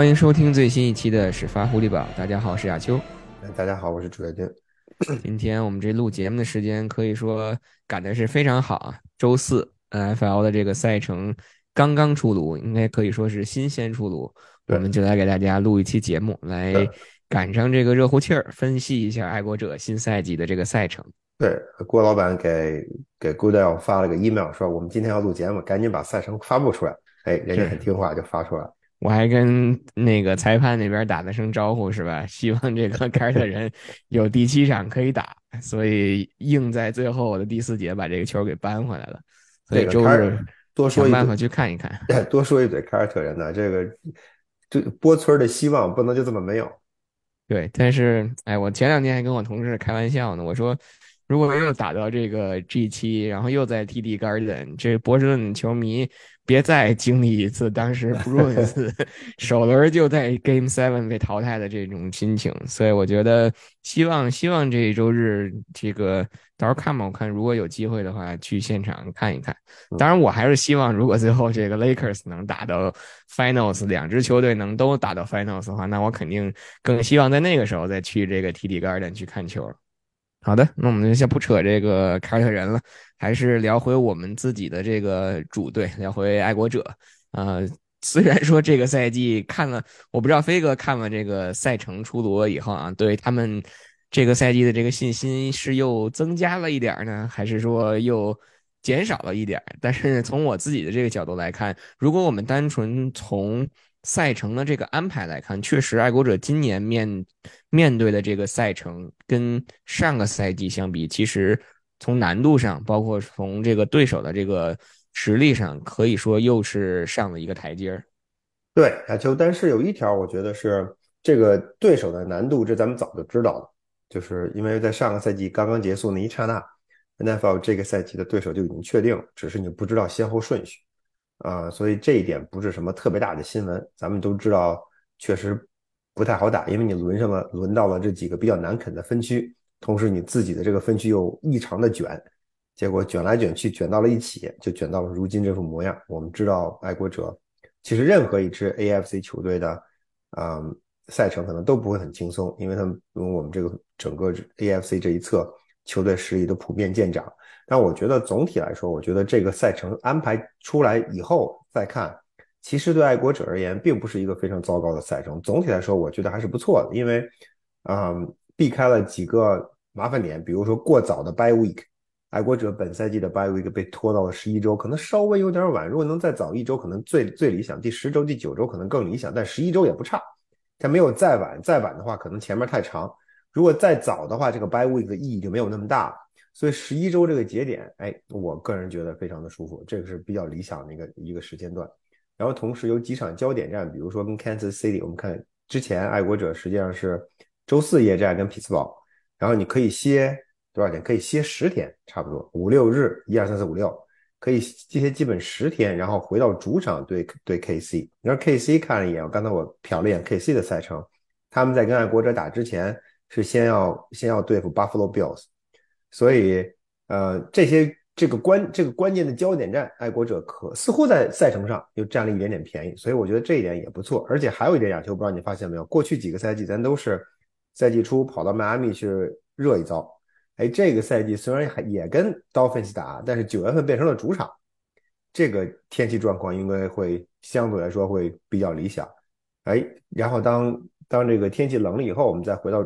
欢迎收听最新一期的始发狐狸堡。大家好，我是亚秋。大家好，我是朱跃军。今天我们这录节目的时间可以说赶的是非常好啊！周四 NFL 的这个赛程刚刚出炉，应该可以说是新鲜出炉。我们就来给大家录一期节目，来赶上这个热乎气儿，分析一下爱国者新赛季的这个赛程。对，郭老板给给 Goodell 发了个 email，说我们今天要录节目，赶紧把赛程发布出来。哎，人家很听话，就发出来。我还跟那个裁判那边打了声招呼，是吧？希望这个凯尔特人有第七场可以打，所以硬在最后的第四节把这个球给扳回来了。所以周日多说想办法去看一看。多说一嘴，凯尔特人呢，这个这波村的希望不能就这么没有。对，但是哎，我前两天还跟我同事开玩笑呢，我说。如果又打到这个 G 七，然后又在 TD Garden，这波士顿球迷别再经历一次当时 Bruins 首轮就在 Game Seven 被淘汰的这种心情。所以我觉得，希望希望这一周日这个到时候看吧，我看如果有机会的话去现场看一看。当然，我还是希望如果最后这个 Lakers 能打到 Finals，两支球队能都打到 Finals 的话，那我肯定更希望在那个时候再去这个 TD Garden 去看球。好的，那我们就先不扯这个凯尔特人了，还是聊回我们自己的这个主队，聊回爱国者。呃，虽然说这个赛季看了，我不知道飞哥看了这个赛程出炉以后啊，对他们这个赛季的这个信心是又增加了一点呢，还是说又减少了一点？但是从我自己的这个角度来看，如果我们单纯从赛程的这个安排来看，确实爱国者今年面面对的这个赛程跟上个赛季相比，其实从难度上，包括从这个对手的这个实力上，可以说又是上了一个台阶儿。对，亚秋，但是有一条，我觉得是这个对手的难度，这咱们早就知道了，就是因为在上个赛季刚刚结束那一刹那，NFL 这个赛季的对手就已经确定了，只是你不知道先后顺序。啊，所以这一点不是什么特别大的新闻，咱们都知道，确实不太好打，因为你轮上了，轮到了这几个比较难啃的分区，同时你自己的这个分区又异常的卷，结果卷来卷去，卷到了一起，就卷到了如今这副模样。我们知道，爱国者其实任何一支 AFC 球队的，嗯，赛程可能都不会很轻松，因为他们因为我们这个整个 AFC 这一侧球队实力都普遍见长。但我觉得总体来说，我觉得这个赛程安排出来以后再看，其实对爱国者而言，并不是一个非常糟糕的赛程。总体来说，我觉得还是不错的，因为，嗯，避开了几个麻烦点，比如说过早的 bye week，爱国者本赛季的 bye week 被拖到了十一周，可能稍微有点晚。如果能再早一周，可能最最理想，第十周、第九周可能更理想，但十一周也不差。它没有再晚，再晚的话，可能前面太长。如果再早的话，这个 bye week 的意义就没有那么大了。所以十一周这个节点，哎，我个人觉得非常的舒服，这个是比较理想的一个一个时间段。然后同时有几场焦点战，比如说跟 Kansas City，我们看之前爱国者实际上是周四夜战跟匹兹堡，然后你可以歇多少天？可以歇十天，差不多五六日，一二三四五六，可以这些基本十天，然后回到主场对对 KC。然后 KC 看了一眼，我刚才我瞟了一眼 KC 的赛程，他们在跟爱国者打之前是先要先要对付 Buffalo Bills。所以，呃，这些这个关这个关键的焦点战，爱国者可似乎在赛程上又占了一点点便宜，所以我觉得这一点也不错。而且还有一点，亚球不知道你发现没有，过去几个赛季咱都是赛季初跑到迈阿密去热一遭，哎，这个赛季虽然也跟 Dolphins 打，但是九月份变成了主场，这个天气状况应该会相对来说会比较理想，哎，然后当当这个天气冷了以后，我们再回到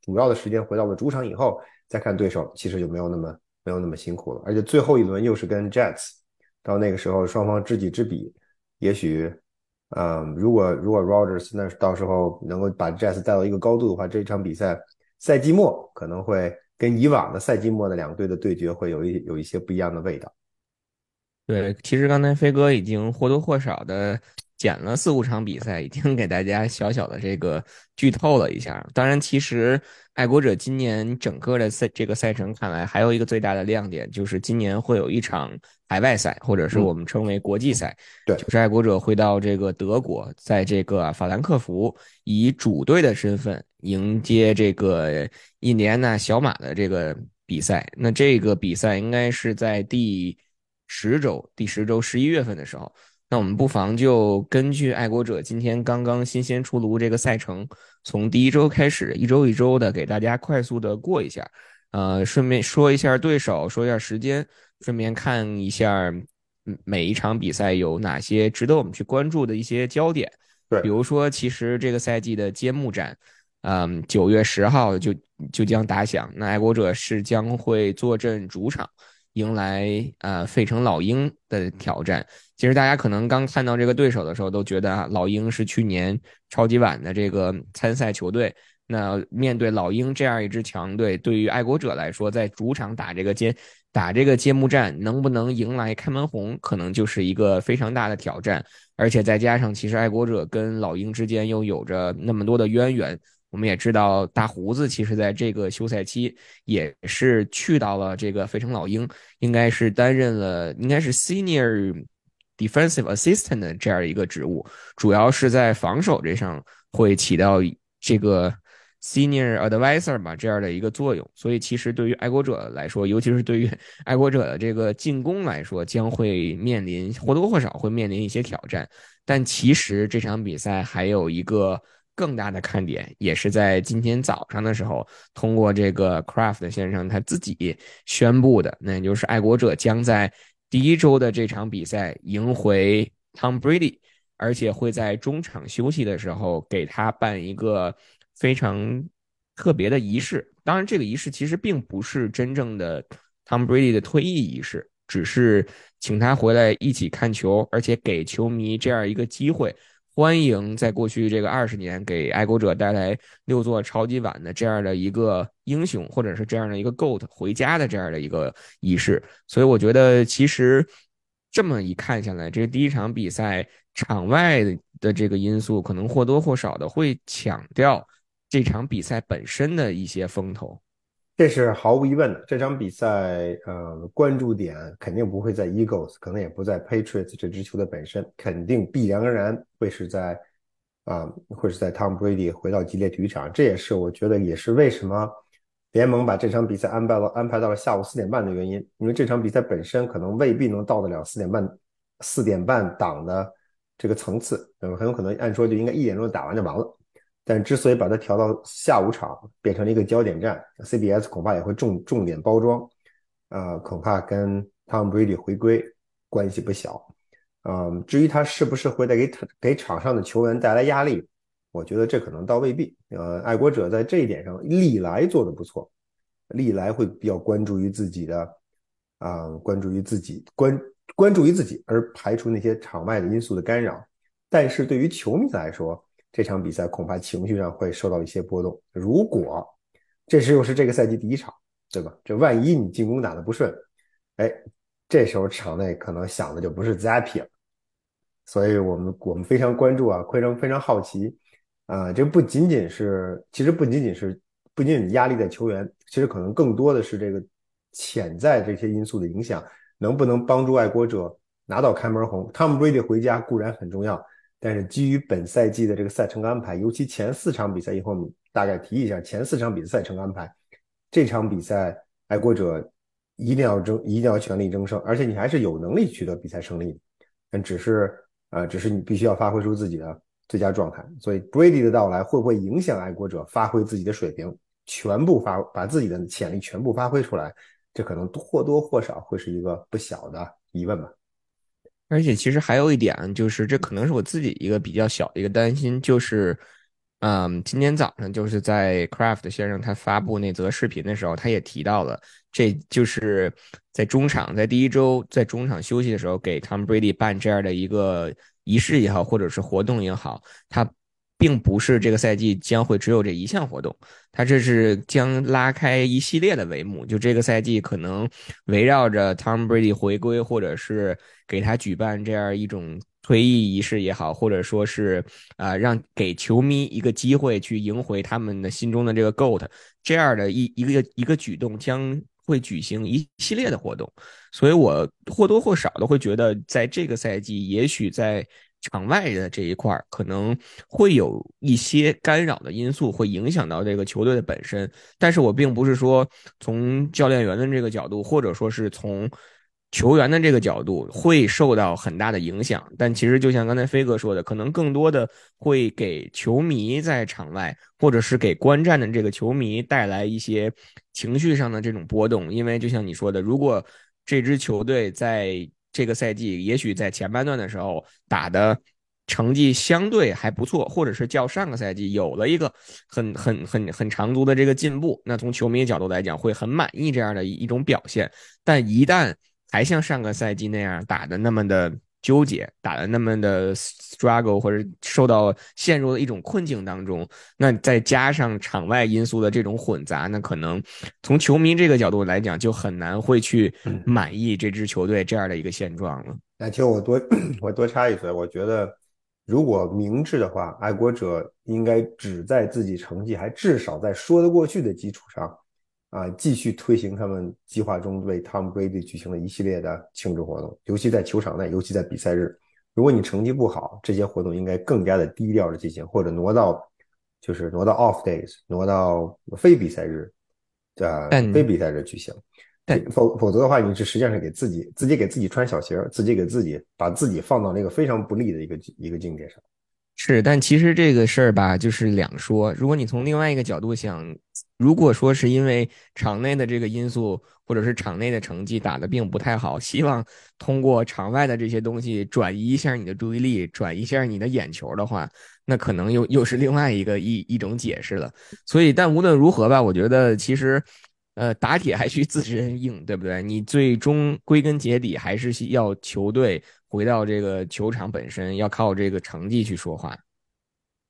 主要的时间回到了主场以后。再看对手，其实就没有那么没有那么辛苦了。而且最后一轮又是跟 Jets，到那个时候双方知己知彼，也许，嗯，如果如果 Rogers 那到时候能够把 Jets 带到一个高度的话，这一场比赛赛季末可能会跟以往的赛季末的两队的对决会有一有一些不一样的味道。对，其实刚才飞哥已经或多或少的。剪了四五场比赛，已经给大家小小的这个剧透了一下。当然，其实爱国者今年整个的赛这个赛程看来，还有一个最大的亮点，就是今年会有一场海外赛，或者是我们称为国际赛。对，就是爱国者会到这个德国，在这个法兰克福以主队的身份迎接这个印第安纳小马的这个比赛。那这个比赛应该是在第十周，第十周十一月份的时候。那我们不妨就根据爱国者今天刚刚新鲜出炉这个赛程，从第一周开始，一周一周的给大家快速的过一下，呃，顺便说一下对手，说一下时间，顺便看一下每一场比赛有哪些值得我们去关注的一些焦点。对，比如说，其实这个赛季的揭幕战，嗯，九月十号就就将打响，那爱国者是将会坐镇主场。迎来呃费城老鹰的挑战。其实大家可能刚看到这个对手的时候，都觉得啊，老鹰是去年超级碗的这个参赛球队。那面对老鹰这样一支强队，对于爱国者来说，在主场打这个揭打这个揭幕战，能不能迎来开门红，可能就是一个非常大的挑战。而且再加上，其实爱国者跟老鹰之间又有着那么多的渊源。我们也知道，大胡子其实在这个休赛期也是去到了这个费城老鹰，应该是担任了应该是 senior defensive assistant 这样一个职务，主要是在防守这上会起到这个 senior advisor 吧这样的一个作用。所以，其实对于爱国者来说，尤其是对于 爱国者的这个进攻来说，将会面临或多或少会面临一些挑战。但其实这场比赛还有一个。更大的看点也是在今天早上的时候，通过这个 Craft 先生他自己宣布的，那也就是爱国者将在第一周的这场比赛赢回 Tom Brady，而且会在中场休息的时候给他办一个非常特别的仪式。当然，这个仪式其实并不是真正的 Tom Brady 的退役仪式，只是请他回来一起看球，而且给球迷这样一个机会。欢迎在过去这个二十年给爱国者带来六座超级碗的这样的一个英雄，或者是这样的一个 GOAT 回家的这样的一个仪式。所以我觉得，其实这么一看下来，这第一场比赛场外的这个因素，可能或多或少的会抢掉这场比赛本身的一些风头。这是毫无疑问的。这场比赛，呃，关注点肯定不会在 Eagles，可能也不在 Patriots 这支球队本身，肯定必然而然会是在，啊，会是在 Tom Brady 回到激烈体育场。这也是我觉得也是为什么联盟把这场比赛安排了安排到了下午四点半的原因，因为这场比赛本身可能未必能到得了四点半四点半档的这个层次，那么很有可能按说就应该一点钟打完就完了。但之所以把它调到下午场，变成了一个焦点战，CBS 恐怕也会重重点包装，呃，恐怕跟 Tom Brady 回归关系不小，嗯，至于他是不是会带给给场上的球员带来压力，我觉得这可能倒未必。呃，爱国者在这一点上历来做的不错，历来会比较关注于自己的，啊，关注于自己关关注于自己，而排除那些场外的因素的干扰。但是对于球迷来说，这场比赛恐怕情绪上会受到一些波动。如果这是又是这个赛季第一场，对吧？这万一你进攻打得不顺，哎，这时候场内可能想的就不是 Zappy 了。所以我们我们非常关注啊，非常非常好奇啊。这不仅仅是，其实不仅仅是，不仅仅压力在球员，其实可能更多的是这个潜在这些因素的影响，能不能帮助爱国者拿到开门红？Tom Brady 回家固然很重要。但是基于本赛季的这个赛程安排，尤其前四场比赛，一会儿我们大概提一下前四场比赛赛程安排。这场比赛，爱国者一定要争，一定要全力争胜，而且你还是有能力取得比赛胜利。但只是，呃，只是你必须要发挥出自己的最佳状态。所以，Brady 的到来会不会影响爱国者发挥自己的水平，全部发把自己的潜力全部发挥出来？这可能或多或少会是一个不小的疑问吧。而且其实还有一点，就是这可能是我自己一个比较小的一个担心，就是，嗯，今天早上就是在 Craft 先生他发布那则视频的时候，他也提到了，这就是在中场在第一周在中场休息的时候给 Tom Brady 办这样的一个仪式也好，或者是活动也好，他。并不是这个赛季将会只有这一项活动，它这是将拉开一系列的帷幕。就这个赛季，可能围绕着 Tom Brady 回归，或者是给他举办这样一种退役仪式也好，或者说是啊，让给球迷一个机会去赢回他们的心中的这个 GOAT，这样的一一个一个举动将会举行一系列的活动。所以我或多或少的会觉得，在这个赛季，也许在。场外的这一块可能会有一些干扰的因素，会影响到这个球队的本身。但是我并不是说从教练员的这个角度，或者说是从球员的这个角度会受到很大的影响，但其实就像刚才飞哥说的，可能更多的会给球迷在场外，或者是给观战的这个球迷带来一些情绪上的这种波动。因为就像你说的，如果这支球队在这个赛季，也许在前半段的时候打的成绩相对还不错，或者是较上个赛季有了一个很很很很长足的这个进步，那从球迷角度来讲会很满意这样的一种表现。但一旦还像上个赛季那样打的那么的纠结，打的那么的 struggle，或者受到陷入了一种困境当中，那再加上场外因素的这种混杂，那可能从球迷这个角度来讲，就很难会去满意这支球队这样的一个现状了。那其实我多 我多插一嘴，我觉得如果明智的话，爱国者应该只在自己成绩还至少在说得过去的基础上。啊，继续推行他们计划中为 Tom Brady 举行的一系列的庆祝活动，尤其在球场内，尤其在比赛日。如果你成绩不好，这些活动应该更加的低调的进行，或者挪到就是挪到 off days，挪到非比赛日，呃，非比赛日举行。否否则的话，你是实际上是给自己自己给自己穿小鞋，自己给自己把自己放到那个非常不利的一个一个境界上。是，但其实这个事儿吧，就是两说。如果你从另外一个角度想，如果说是因为场内的这个因素，或者是场内的成绩打得并不太好，希望通过场外的这些东西转移一下你的注意力，转移一下你的眼球的话，那可能又又是另外一个一一种解释了。所以，但无论如何吧，我觉得其实，呃，打铁还需自身硬，对不对？你最终归根结底还是要球队。回到这个球场本身，要靠这个成绩去说话。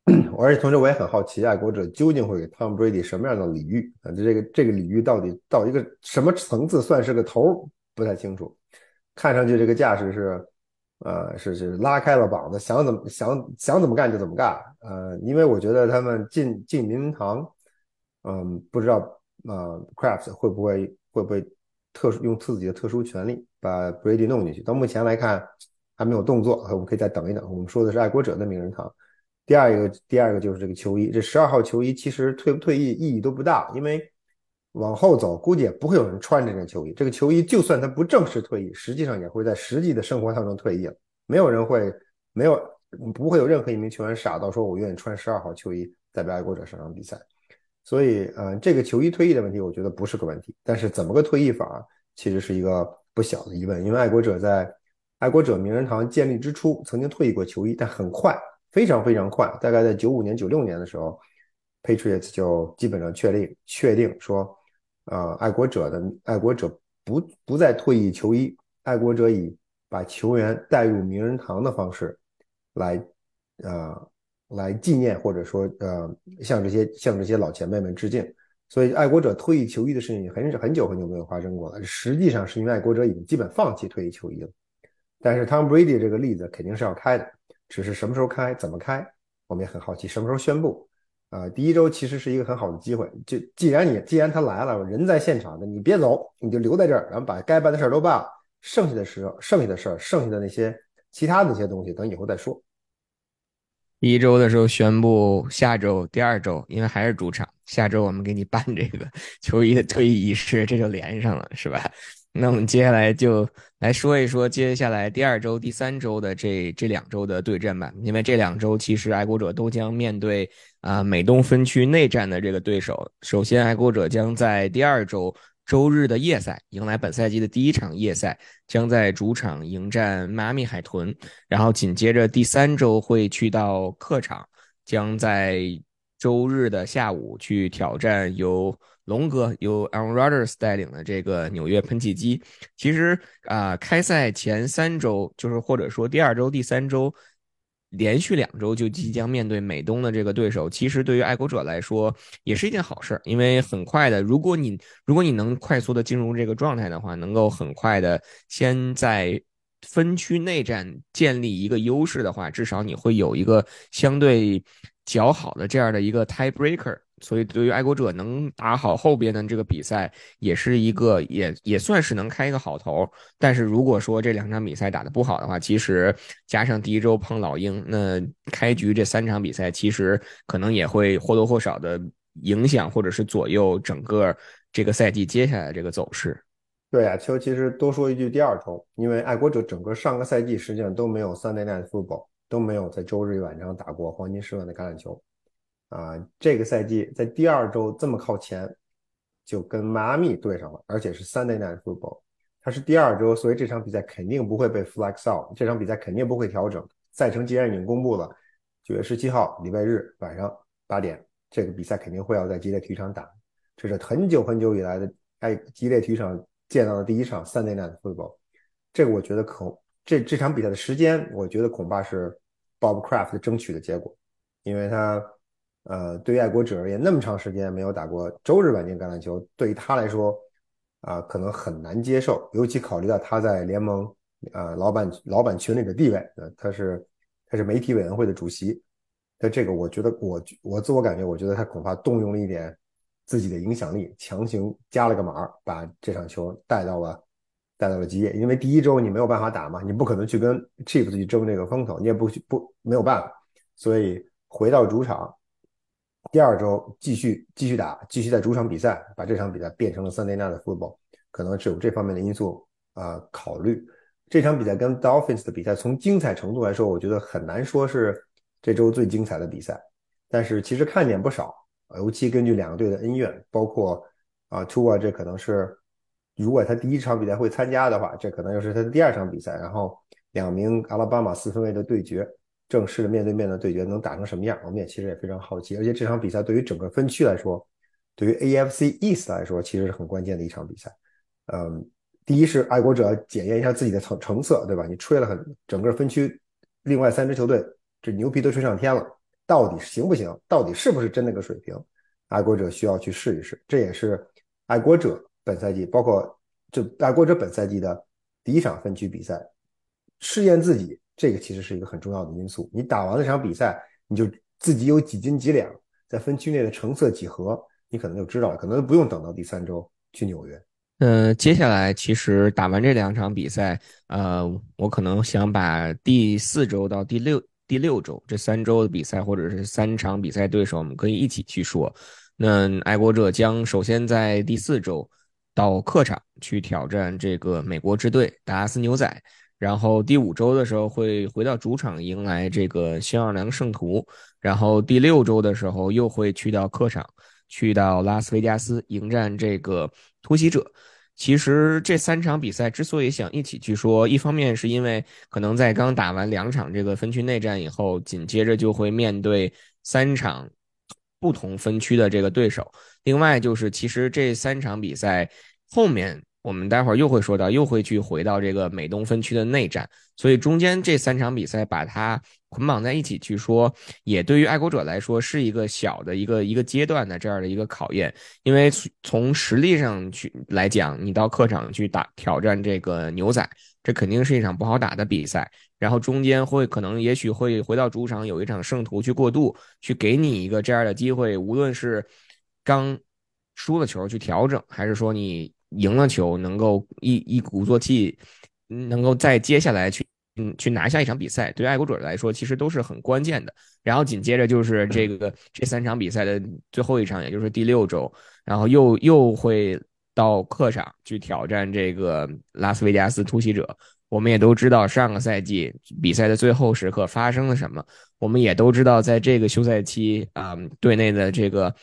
而且同时，我也很好奇，爱国者究竟会给 Tom Brady 什么样的礼遇啊？这个这个礼遇到底到一个什么层次算是个头？不太清楚。看上去这个架势是，呃，是是拉开了膀子，想怎么想想怎么干就怎么干。呃，因为我觉得他们进进名人堂，嗯，不知道呃 c r a f t s 会不会会不会特殊用自己的特殊权利把 Brady 弄进去。到目前来看。还没有动作，我们可以再等一等。我们说的是爱国者的名人堂。第二个，第二个就是这个球衣。这十二号球衣其实退不退役意义都不大，因为往后走估计也不会有人穿这件球衣。这个球衣就算它不正式退役，实际上也会在实际的生活当中退役了。没有人会，没有不会有任何一名球员傻到说我愿意穿十二号球衣代表爱国者上场比赛。所以，呃，这个球衣退役的问题，我觉得不是个问题。但是怎么个退役法，其实是一个不小的疑问，因为爱国者在。爱国者名人堂建立之初曾经退役过球衣，但很快，非常非常快，大概在九五年、九六年的时候，Patriots 就基本上确定确定说，呃，爱国者的爱国者不不再退役球衣，爱国者以把球员带入名人堂的方式来，呃，来纪念或者说呃向这些向这些老前辈们致敬。所以，爱国者退役球衣的事情很很久很久没有发生过了。实际上是因为爱国者已经基本放弃退役球衣了。但是 Tom Brady 这个例子肯定是要开的，只是什么时候开、怎么开，我们也很好奇。什么时候宣布？啊，第一周其实是一个很好的机会。就既然你既然他来了，人在现场的，你别走，你就留在这儿，然后把该办的事儿都办了。剩下的时候，剩下的事儿，剩下的那些其他那些东西，等以后再说。第一周的时候宣布，下周第二周，因为还是主场，下周我们给你办这个 球衣的退役仪式，这就连上了，是吧？那我们接下来就来说一说接下来第二周、第三周的这这两周的对阵吧。因为这两周其实爱国者都将面对啊美东分区内战的这个对手。首先，爱国者将在第二周周日的夜赛迎来本赛季的第一场夜赛，将在主场迎战迈阿密海豚。然后紧接着第三周会去到客场，将在周日的下午去挑战由。龙哥由 Aaron Rodgers 带领的这个纽约喷气机，其实啊，开赛前三周，就是或者说第二周、第三周，连续两周就即将面对美东的这个对手，其实对于爱国者来说也是一件好事，因为很快的，如果你如果你能快速的进入这个状态的话，能够很快的先在分区内战建立一个优势的话，至少你会有一个相对较好的这样的一个 tiebreaker。所以，对于爱国者能打好后边的这个比赛，也是一个也也算是能开一个好头。但是，如果说这两场比赛打得不好的话，其实加上第一周碰老鹰，那开局这三场比赛，其实可能也会或多或少的影响或者是左右整个这个赛季接下来这个走势。对啊，秋其实多说一句，第二周，因为爱国者整个上个赛季实际上都没有 Sunday Night Football，都没有在周日晚上打过黄金时段的橄榄球。啊，这个赛季在第二周这么靠前，就跟迈阿密对上了，而且是 Sunday Night Football，它是第二周，所以这场比赛肯定不会被 flex out，这场比赛肯定不会调整。赛程既然已经公布了，九月十七号礼拜日晚上八点，这个比赛肯定会要在激烈体育场打，这是很久很久以来的爱激烈体育场。见到的第一场 Sunday Night Football，这个我觉得可这这场比赛的时间，我觉得恐怕是 Bob Kraft 争取的结果，因为他呃对于爱国者而言，那么长时间没有打过周日晚间橄榄球，对于他来说啊可能很难接受，尤其考虑到他在联盟啊老板老板群里的地位，呃他是他是媒体委员会的主席，那这个我觉得我我自我感觉，我觉得他恐怕动用了一点。自己的影响力强行加了个码，把这场球带到了带到了基业，因为第一周你没有办法打嘛，你不可能去跟 Chiefs 去争这个风头，你也不不没有办法，所以回到主场，第二周继续继续打，继续在主场比赛，把这场比赛变成了 Sunday Night Football，可能是有这方面的因素啊考虑。这场比赛跟 Dolphins 的比赛，从精彩程度来说，我觉得很难说是这周最精彩的比赛，但是其实看点不少。尤其根据两个队的恩怨，包括啊，Tua 这可能是，如果他第一场比赛会参加的话，这可能又是他的第二场比赛。然后两名阿拉巴马四分卫的对决，正式的面对面的对决能打成什么样？我们也其实也非常好奇。而且这场比赛对于整个分区来说，对于 AFC East 来说，其实是很关键的一场比赛。嗯，第一是爱国者检验一下自己的成成色，对吧？你吹了很整个分区，另外三支球队这牛皮都吹上天了。到底行不行？到底是不是真那个水平？爱国者需要去试一试。这也是爱国者本赛季，包括这爱国者本赛季的第一场分区比赛，试验自己，这个其实是一个很重要的因素。你打完那场比赛，你就自己有几斤几两，在分区内的成色几何，你可能就知道了。可能不用等到第三周去纽约。嗯，接下来其实打完这两场比赛，呃，我可能想把第四周到第六。第六周这三周的比赛，或者是三场比赛对手，我们可以一起去说。那爱国者将首先在第四周到客场去挑战这个美国之队达拉斯牛仔，然后第五周的时候会回到主场迎来这个新奥尔良圣徒，然后第六周的时候又会去到客场，去到拉斯维加斯迎战这个突袭者。其实这三场比赛之所以想一起去说，一方面是因为可能在刚打完两场这个分区内战以后，紧接着就会面对三场不同分区的这个对手；另外就是其实这三场比赛后面。我们待会儿又会说到，又会去回到这个美东分区的内战，所以中间这三场比赛把它捆绑在一起去说，也对于爱国者来说是一个小的一个一个阶段的这样的一个考验，因为从实力上去来讲，你到客场去打挑战这个牛仔，这肯定是一场不好打的比赛，然后中间会可能也许会回到主场有一场圣徒去过渡，去给你一个这样的机会，无论是刚输了球去调整，还是说你。赢了球，能够一一鼓作气，能够在接下来去嗯去拿下一场比赛，对于爱国者来说其实都是很关键的。然后紧接着就是这个这三场比赛的最后一场，也就是第六周，然后又又会到客场去挑战这个拉斯维加斯突袭者。我们也都知道上个赛季比赛的最后时刻发生了什么，我们也都知道在这个休赛期啊队内的这个。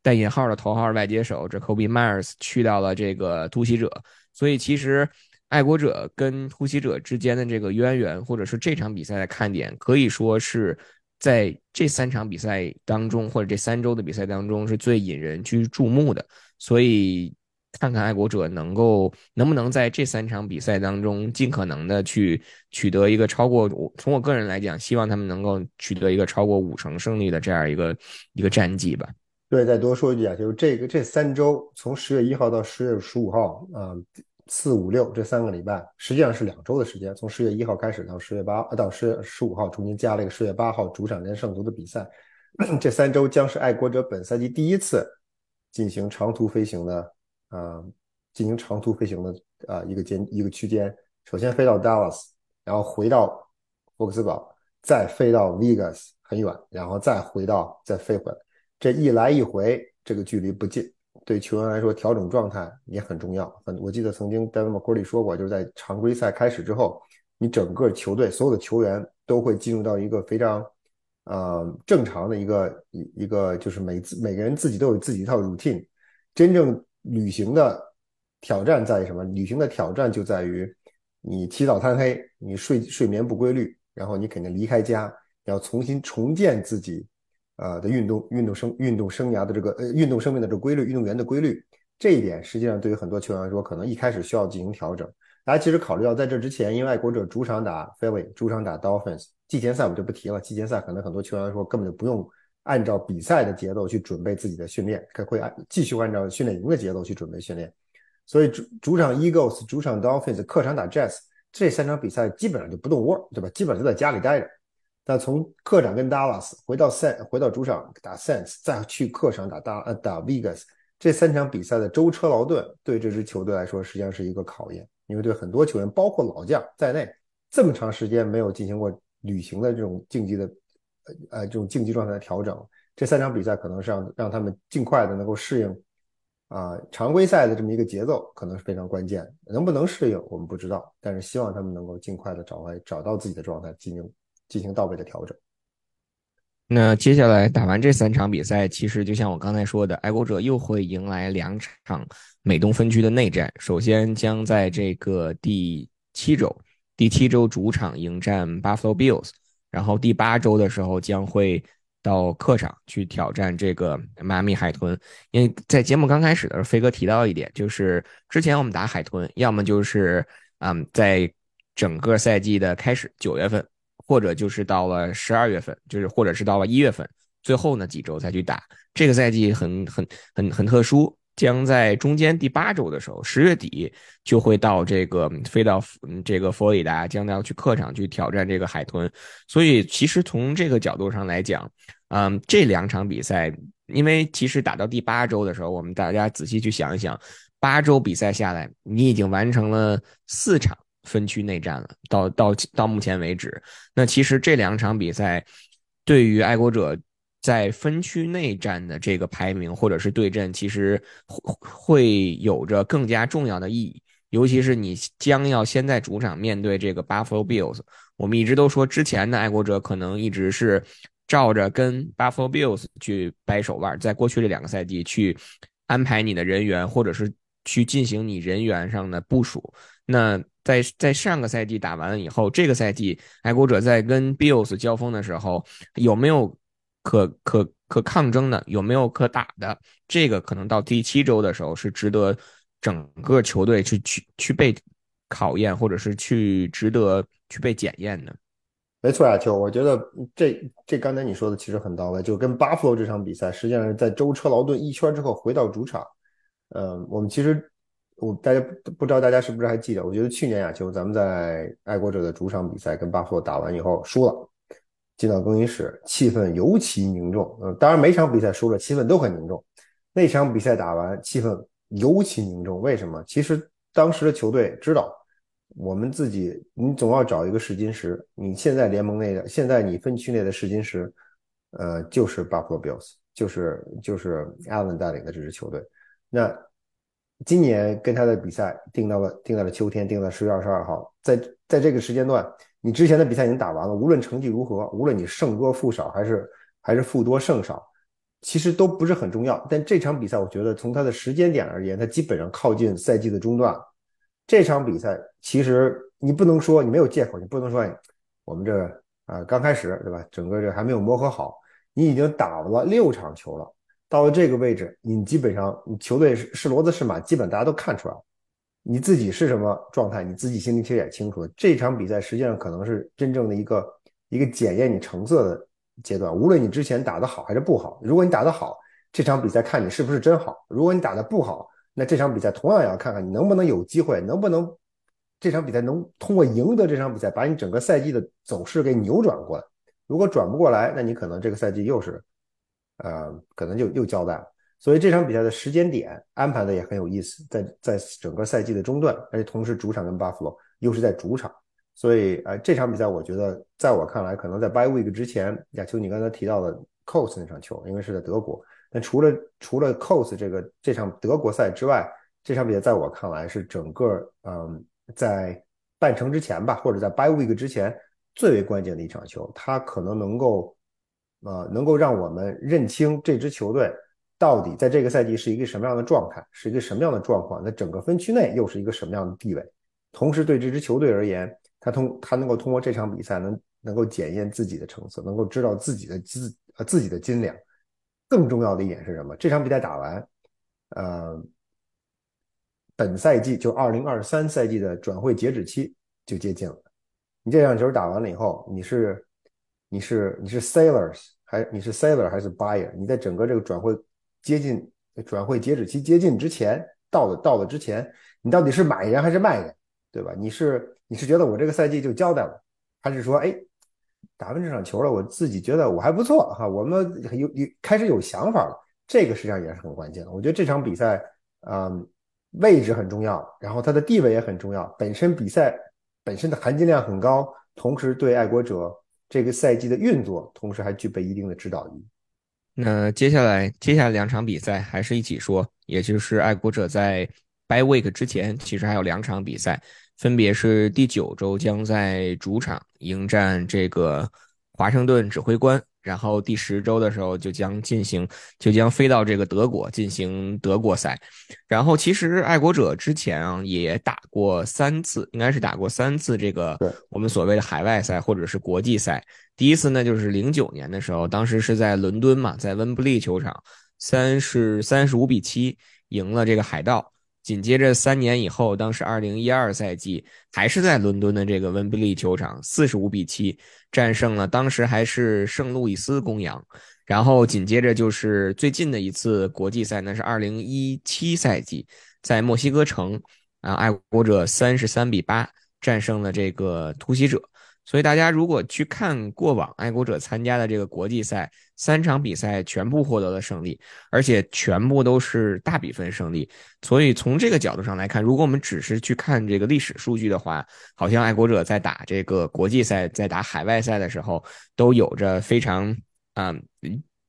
带引号的头号外接手，这 Kobe Myers 去到了这个突袭者，所以其实爱国者跟突袭者之间的这个渊源，或者是这场比赛的看点，可以说是在这三场比赛当中，或者这三周的比赛当中是最引人去注目的。所以看看爱国者能够能不能在这三场比赛当中尽可能的去取得一个超过，从我个人来讲，希望他们能够取得一个超过五成胜利的这样一个一个战绩吧。对，再多说一句啊，就是这个这三周，从十月一号到十月十五号，啊，四五六这三个礼拜，实际上是两周的时间。从十月一号开始到十月八，到十月十五号，中间加了一个十月八号主场跟圣徒的比赛。这三周将是爱国者本赛季第一次进行长途飞行的，啊，进行长途飞行的啊一个间一个区间。首先飞到 Dallas，然后回到福克斯堡，再飞到 Vegas 很远，然后再回到再飞回来。这一来一回，这个距离不近，对球员来说调整状态也很重要。很，我记得曾经 Devin McCourty 说过，就是在常规赛开始之后，你整个球队所有的球员都会进入到一个非常呃正常的一个一一个，就是每自每个人自己都有自己一套 routine。真正旅行的挑战在于什么？旅行的挑战就在于你起早贪黑，你睡睡眠不规律，然后你肯定离开家，要重新重建自己。呃的运动运动生运动生涯的这个呃运动生命的这规律，运动员的规律，这一点实际上对于很多球员来说，可能一开始需要进行调整。大家其实考虑到在这之前，因为爱国者主场打 Philly，主场打 Dolphins，季前赛我们就不提了。季前赛可能很多球员来说根本就不用按照比赛的节奏去准备自己的训练，可会按继续按照训练营的节奏去准备训练。所以主主场 Eagles，主场 Dolphins，客场打 Jets，这三场比赛基本上就不动窝，对吧？基本上就在家里待着。那从客场跟 Dallas 回到 San 回到主场打 Saints，再去客场打大呃打 Vegas，这三场比赛的舟车劳顿，对这支球队来说实际上是一个考验，因为对很多球员，包括老将在内，这么长时间没有进行过旅行的这种竞技的呃这种竞技状态的调整，这三场比赛可能是让让他们尽快的能够适应啊常规赛的这么一个节奏，可能是非常关键。能不能适应我们不知道，但是希望他们能够尽快的找回找到自己的状态，进行。进行到位的调整。那接下来打完这三场比赛，其实就像我刚才说的，爱国者又会迎来两场美东分区的内战。首先将在这个第七周，第七周主场迎战 Buffalo Bills，然后第八周的时候将会到客场去挑战这个迈阿密海豚。因为在节目刚开始的时候，飞哥提到一点，就是之前我们打海豚，要么就是嗯，在整个赛季的开始九月份。或者就是到了十二月份，就是或者是到了一月份，最后呢几周再去打。这个赛季很很很很特殊，将在中间第八周的时候，十月底就会到这个飞到这个佛罗里达，将要去客场去挑战这个海豚。所以其实从这个角度上来讲，嗯，这两场比赛，因为其实打到第八周的时候，我们大家仔细去想一想，八周比赛下来，你已经完成了四场。分区内战了，到到到目前为止，那其实这两场比赛对于爱国者在分区内战的这个排名或者是对阵，其实会会有着更加重要的意义。尤其是你将要先在主场面对这个 Buffalo Bills，我们一直都说之前的爱国者可能一直是照着跟 Buffalo Bills 去掰手腕，在过去这两个赛季去安排你的人员，或者是去进行你人员上的部署，那。在在上个赛季打完了以后，这个赛季爱国者在跟 Bills 交锋的时候，有没有可可可抗争的？有没有可打的？这个可能到第七周的时候是值得整个球队去去去被考验，或者是去值得去被检验的。没错啊，秋，我觉得这这刚才你说的其实很到位。就跟巴弗洛这场比赛，实际上是在舟车劳顿一圈之后回到主场。嗯，我们其实。我大家不知道大家是不是还记得？我觉得去年亚球咱们在爱国者的主场比赛跟巴弗洛打完以后输了，进到更衣室，气氛尤其凝重。嗯，当然每场比赛输了，气氛都很凝重。那场比赛打完，气氛尤其凝重。为什么？其实当时的球队知道，我们自己，你总要找一个试金石。你现在联盟内的，现在你分区内的试金石，呃，就是巴弗罗 Bills，就是就是阿文带领的这支球队。那今年跟他的比赛定到了，定在了秋天，定在十月二十二号。在在这个时间段，你之前的比赛已经打完了，无论成绩如何，无论你胜多负少，还是还是负多胜少，其实都不是很重要。但这场比赛，我觉得从他的时间点而言，它基本上靠近赛季的中段。这场比赛其实你不能说你没有借口，你不能说我们这啊刚开始对吧？整个这还没有磨合好，你已经打了六场球了。到了这个位置，你基本上你球队是是骡子是马，基本大家都看出来了。你自己是什么状态，你自己心里其实也清楚。这场比赛实际上可能是真正的一个一个检验你成色的阶段。无论你之前打得好还是不好，如果你打得好，这场比赛看你是不是真好；如果你打得不好，那这场比赛同样也要看看你能不能有机会，能不能这场比赛能通过赢得这场比赛，把你整个赛季的走势给扭转过来。如果转不过来，那你可能这个赛季又是。呃，可能就又交代了，所以这场比赛的时间点安排的也很有意思，在在整个赛季的中段，而且同时主场跟巴弗罗又是在主场，所以呃这场比赛我觉得在我看来，可能在 By Week 之前，亚秋你刚才提到的 c o s 那场球，因为是在德国，但除了除了 Cos 这个这场德国赛之外，这场比赛在我看来是整个嗯在半程之前吧，或者在 By Week 之前最为关键的一场球，它可能能够呃能够让我们认清这支球队到底在这个赛季是一个什么样的状态，是一个什么样的状况，在整个分区内又是一个什么样的地位。同时，对这支球队而言，他通他能够通过这场比赛能能够检验自己的成色，能够知道自己的自呃自己的斤两。更重要的一点是什么？这场比赛打完，呃，本赛季就二零二三赛季的转会截止期就接近了。你这场球打完了以后，你是你是你是 Sailors 还你是 Sailor 还是 Buyer？你在整个这个转会接近转会截止期接近之前到了到了之前，你到底是买人还是卖人？对吧？你是你是觉得我这个赛季就交代了，还是说，哎，打完这场球了，我自己觉得我还不错哈，我们有有开始有想法了，这个实际上也是很关键的。我觉得这场比赛，嗯，位置很重要，然后它的地位也很重要，本身比赛本身的含金量很高，同时对爱国者这个赛季的运作，同时还具备一定的指导意义。那接下来接下来两场比赛还是一起说，也就是爱国者在。By week 之前，其实还有两场比赛，分别是第九周将在主场迎战这个华盛顿指挥官，然后第十周的时候就将进行，就将飞到这个德国进行德国赛。然后其实爱国者之前啊也打过三次，应该是打过三次这个我们所谓的海外赛或者是国际赛。第一次呢就是零九年的时候，当时是在伦敦嘛，在温布利球场，三是三十五比七赢了这个海盗。紧接着三年以后，当时二零一二赛季还是在伦敦的这个温布利球场，四十五比七战胜了当时还是圣路易斯公羊。然后紧接着就是最近的一次国际赛，那是二零一七赛季在墨西哥城，啊，爱国者三十三比八战胜了这个突袭者。所以大家如果去看过往爱国者参加的这个国际赛，三场比赛全部获得了胜利，而且全部都是大比分胜利。所以从这个角度上来看，如果我们只是去看这个历史数据的话，好像爱国者在打这个国际赛、在打海外赛的时候，都有着非常啊。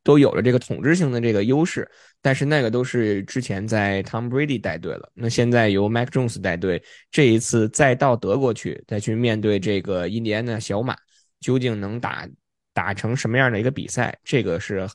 都有了这个统治性的这个优势，但是那个都是之前在 Tom Brady 带队了，那现在由 Mac Jones 带队，这一次再到德国去，再去面对这个印第安的小马，究竟能打打成什么样的一个比赛，这个是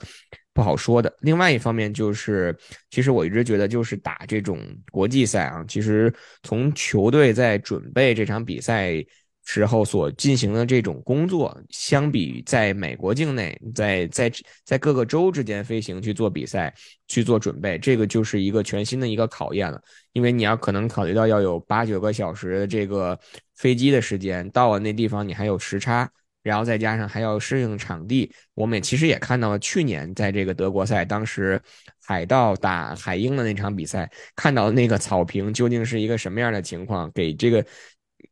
不好说的。另外一方面就是，其实我一直觉得，就是打这种国际赛啊，其实从球队在准备这场比赛。时候所进行的这种工作，相比在美国境内，在在在各个州之间飞行去做比赛、去做准备，这个就是一个全新的一个考验了。因为你要可能考虑到要有八九个小时的这个飞机的时间，到了那地方你还有时差，然后再加上还要适应场地。我们也其实也看到了去年在这个德国赛，当时海盗打海鹰的那场比赛，看到那个草坪究竟是一个什么样的情况，给这个。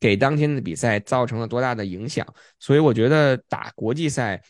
给当天的比赛造成了多大的影响？所以我觉得打国际赛，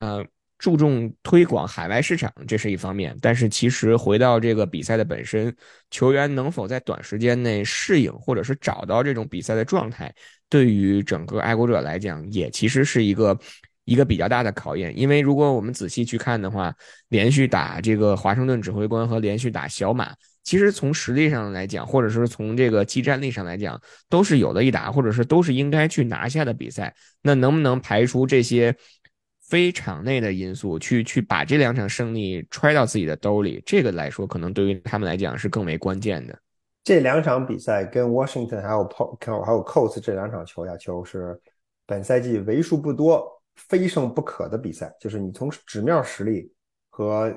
呃，注重推广海外市场，这是一方面。但是其实回到这个比赛的本身，球员能否在短时间内适应，或者是找到这种比赛的状态，对于整个爱国者来讲，也其实是一个一个比较大的考验。因为如果我们仔细去看的话，连续打这个华盛顿指挥官和连续打小马。其实从实力上来讲，或者是从这个技战力上来讲，都是有的一打，或者是都是应该去拿下的比赛。那能不能排除这些非场内的因素，去去把这两场胜利揣到自己的兜里？这个来说，可能对于他们来讲是更为关键的。这两场比赛跟 Washington 还有 Po 还有 Colts 这两场球呀球是本赛季为数不多非胜不可的比赛，就是你从纸面实力和。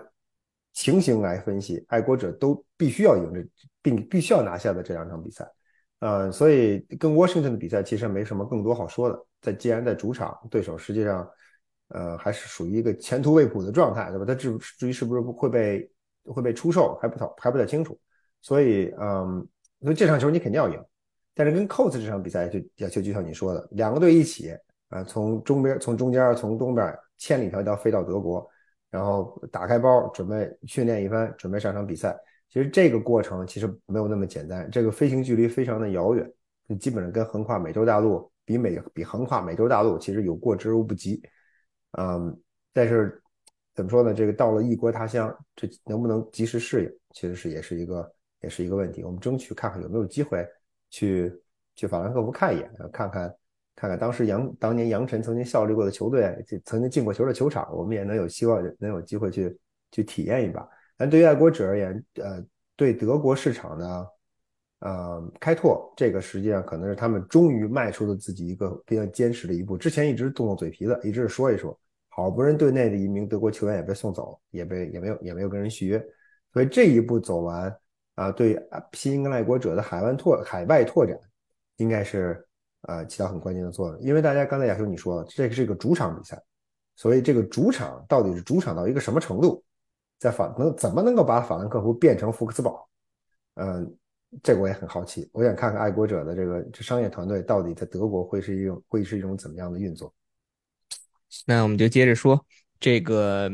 情形来分析，爱国者都必须要赢这，并必须要拿下的这两场比赛，呃，所以跟 Washington 的比赛其实没什么更多好说的。在既然在主场，对手实际上，呃，还是属于一个前途未卜的状态，对吧？他至至于是不是会被会被出售，还不太还不太清楚。所以，嗯，所以这场球你肯定要赢。但是跟 COS 这场比赛就就就像你说的，两个队一起啊，从中边从中间从东边千里迢迢飞到德国。然后打开包，准备训练一番，准备上场比赛。其实这个过程其实没有那么简单，这个飞行距离非常的遥远，基本上跟横跨美洲大陆比美比横跨美洲大陆其实有过之而无不及。嗯，但是怎么说呢？这个到了异国他乡，这能不能及时适应，其实是也是一个也是一个问题。我们争取看看有没有机会去去法兰克福看一眼，看看看看当时杨当年杨晨曾经效力过的球队，曾经进过球的球场，我们也能有希望能有机会去去体验一把。但对于爱国者而言，呃，对德国市场呢，呃，开拓这个实际上可能是他们终于迈出了自己一个比较坚实的一步。之前一直动动嘴皮子，一直是说一说。好不容易队内的一名德国球员也被送走，也被也没有也没有跟人续约，所以这一步走完啊，对新英格兰爱国者的海外拓海外拓展，应该是呃起到很关键的作用。因为大家刚才亚修你说了，这个是一个主场比赛，所以这个主场到底是主场到一个什么程度，在法能怎么能够把法兰克福变成福克斯堡？嗯，这个我也很好奇，我想看看爱国者的这个这商业团队到底在德国会是一种会是一种怎么样的运作。那我们就接着说，这个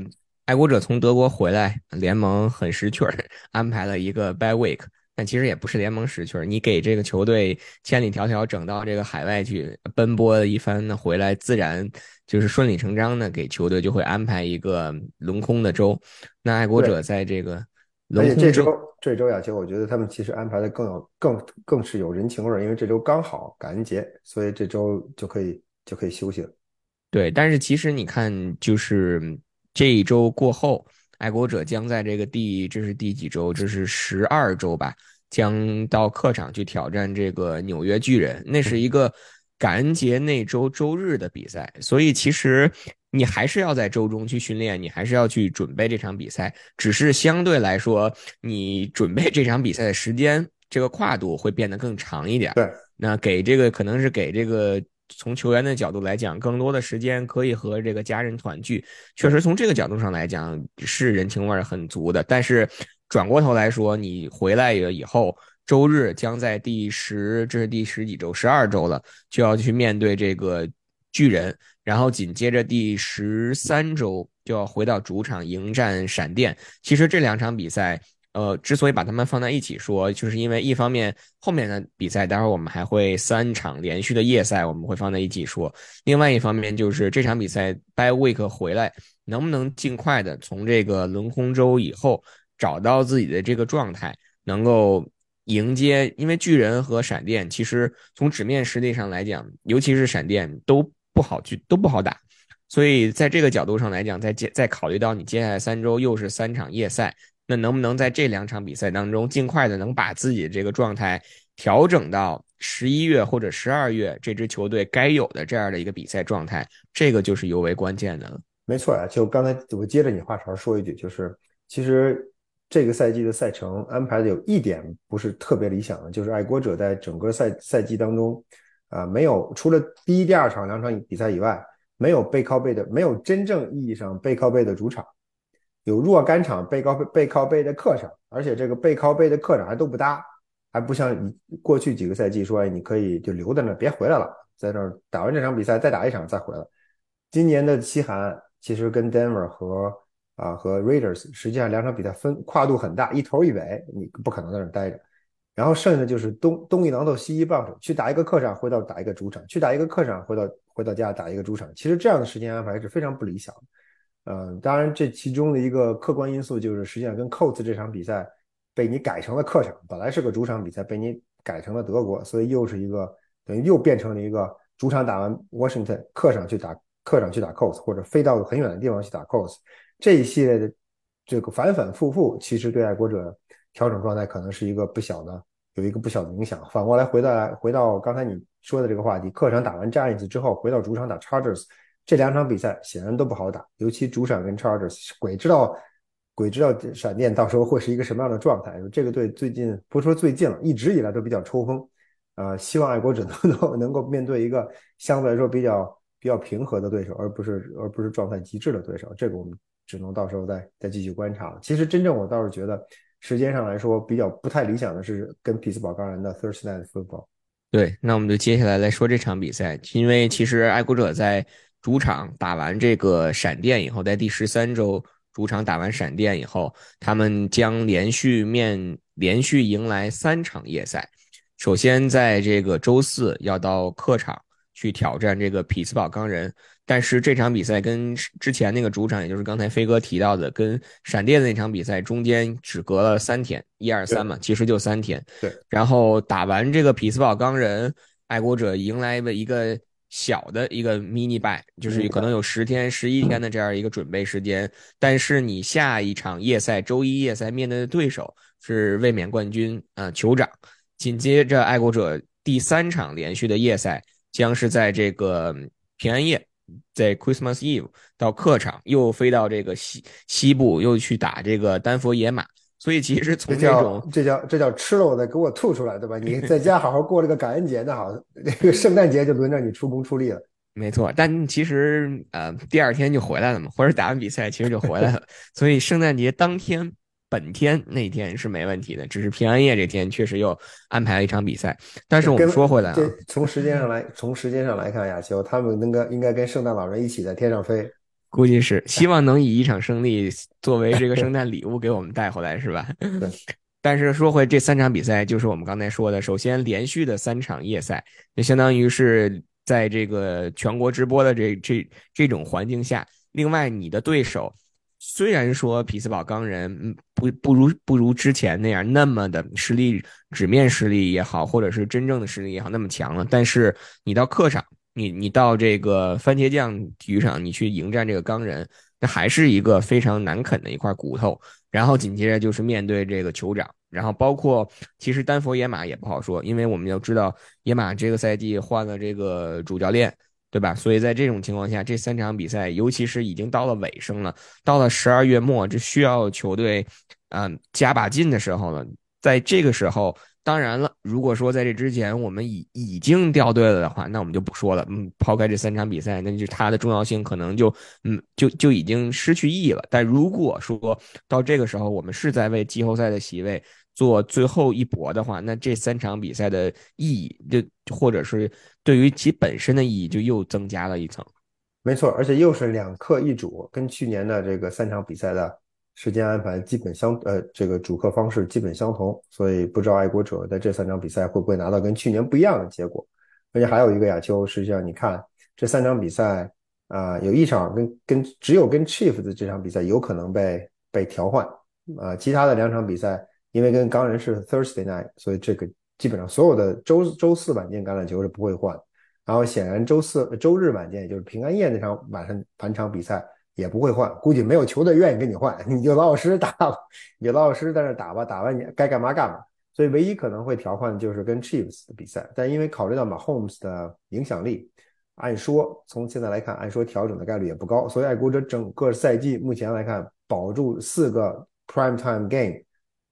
爱国者从德国回来，联盟很识趣儿，安排了一个 bye week。但其实也不是联盟识趣，你给这个球队千里迢迢整到这个海外去奔波一番，那回来自然就是顺理成章的给球队就会安排一个轮空的周。那爱国者在这个轮空周，这周亚球，我觉得他们其实安排的更有更更是有人情味儿，因为这周刚好感恩节，所以这周就可以就可以休息了。对，但是其实你看，就是这一周过后，爱国者将在这个第这是第几周？这是十二周吧，将到客场去挑战这个纽约巨人。那是一个感恩节那周周日的比赛，所以其实你还是要在周中去训练，你还是要去准备这场比赛。只是相对来说，你准备这场比赛的时间这个跨度会变得更长一点。对，那给这个可能是给这个。从球员的角度来讲，更多的时间可以和这个家人团聚，确实从这个角度上来讲是人情味很足的。但是转过头来说，你回来了以后，周日将在第十，这是第十几周，十二周了，就要去面对这个巨人，然后紧接着第十三周就要回到主场迎战闪电。其实这两场比赛。呃，之所以把他们放在一起说，就是因为一方面后面的比赛，待会儿我们还会三场连续的夜赛，我们会放在一起说；另外一方面就是这场比赛 by week 回来，能不能尽快的从这个轮空周以后找到自己的这个状态，能够迎接？因为巨人和闪电其实从纸面实力上来讲，尤其是闪电都不好去，都不好打，所以在这个角度上来讲，在接在考虑到你接下来三周又是三场夜赛。那能不能在这两场比赛当中尽快的能把自己的这个状态调整到十一月或者十二月这支球队该有的这样的一个比赛状态？这个就是尤为关键的了。没错啊，就刚才我接着你话茬说一句，就是其实这个赛季的赛程安排的有一点不是特别理想的，就是爱国者在整个赛赛季当中啊，没有除了第一、第二场两场比赛以外，没有背靠背的，没有真正意义上背靠背的主场。有若干场背靠背背靠背的客场，而且这个背靠背的客场还都不搭，还不像你过去几个赛季说，哎，你可以就留在那，别回来了，在那打完这场比赛再打一场再回来。今年的西韩其实跟 Denver 和啊和 Raiders 实际上两场比赛分跨度很大，一头一尾，你不可能在那待着。然后剩下的就是东东一榔头西一棒槌，去打一个客场，回到打一个主场，去打一个客场，回到回到家打一个主场。其实这样的时间安排是非常不理想的。嗯，当然，这其中的一个客观因素就是，实际上跟 Colts 这场比赛被你改成了客场，本来是个主场比赛，被你改成了德国，所以又是一个等于又变成了一个主场打完 Washington，客场去打客场去打 Colts，或者飞到很远的地方去打 Colts，这一系列的这个反反复复，其实对爱国者调整状态可能是一个不小的，有一个不小的影响。反过来回到回到刚才你说的这个话题，客场打完 Giants 之后，回到主场打 Chargers。这两场比赛显然都不好打，尤其主场跟 Chargers，鬼知道，鬼知道闪电到时候会是一个什么样的状态。这个队最近不说最近了，一直以来都比较抽风。呃，希望爱国者 能够能够面对一个相对来说比较比较平和的对手，而不是而不是状态极致的对手。这个我们只能到时候再再继续观察了。其实真正我倒是觉得时间上来说比较不太理想的是跟匹兹堡钢人的 Thursday Night Football。对，那我们就接下来来说这场比赛，因为其实爱国者在。主场打完这个闪电以后，在第十三周主场打完闪电以后，他们将连续面连续迎来三场夜赛。首先，在这个周四要到客场去挑战这个匹兹堡钢人。但是这场比赛跟之前那个主场，也就是刚才飞哥提到的跟闪电的那场比赛中间只隔了三天，一二三嘛，其实就三天。对。然后打完这个匹兹堡钢人，爱国者迎来了一个小的一个 mini buy，就是可能有十天、十一天的这样一个准备时间。但是你下一场夜赛，周一夜赛面对的对手是卫冕冠军啊酋长，紧接着爱国者第三场连续的夜赛将是在这个平安夜。在 Christmas Eve 到客场，又飞到这个西西部，又去打这个丹佛野马，所以其实从这种这叫这叫吃了我的给我吐出来，对吧？你在家好好过这个感恩节，那好，那个圣诞节就轮着你出工出力了。没错，但其实呃第二天就回来了嘛，或者打完比赛其实就回来了，所以圣诞节当天。本天那天是没问题的，只是平安夜这天确实又安排了一场比赛。但是我们说回来啊，从时间上来，从时间上来看，亚秋他们应该应该跟圣诞老人一起在天上飞，估计是希望能以一场胜利作为这个圣诞礼物给我们带回来，是吧？但是说回这三场比赛，就是我们刚才说的，首先连续的三场夜赛，就相当于是在这个全国直播的这这这种环境下，另外你的对手。虽然说匹兹堡钢人不不如不如之前那样那么的实力纸面实力也好，或者是真正的实力也好那么强了，但是你到客场，你你到这个番茄酱体育场，你去迎战这个钢人，那还是一个非常难啃的一块骨头。然后紧接着就是面对这个酋长，然后包括其实丹佛野马也不好说，因为我们要知道野马这个赛季换了这个主教练。对吧？所以在这种情况下，这三场比赛，尤其是已经到了尾声了，到了十二月末，这需要球队，嗯，加把劲的时候了。在这个时候，当然了，如果说在这之前我们已已经掉队了的话，那我们就不说了。嗯，抛开这三场比赛，那就它的重要性可能就，嗯，就就已经失去意义了。但如果说到这个时候，我们是在为季后赛的席位。做最后一搏的话，那这三场比赛的意义，就或者是对于其本身的意义，就又增加了一层。没错，而且又是两客一主，跟去年的这个三场比赛的时间安排基本相，呃，这个主客方式基本相同。所以不知道爱国者在这三场比赛会不会拿到跟去年不一样的结果。而且还有一个亚秋，实际上你看这三场比赛啊，有一场跟跟只有跟 Chiefs 这场比赛有可能被被调换啊，其他的两场比赛。因为跟钢人是 Thursday night，所以这个基本上所有的周周四晚间橄榄球是不会换。然后显然周四周日晚间，也就是平安夜那场晚上盘场比赛也不会换，估计没有球队愿意跟你换，你就老老实实打吧，你就老老实实在那打吧，打完你该干嘛干嘛。所以唯一可能会调换就是跟 Chiefs 的比赛，但因为考虑到马 Holmes 的影响力，按说从现在来看，按说调整的概率也不高。所以爱国者整个赛季目前来看，保住四个 Prime Time Game。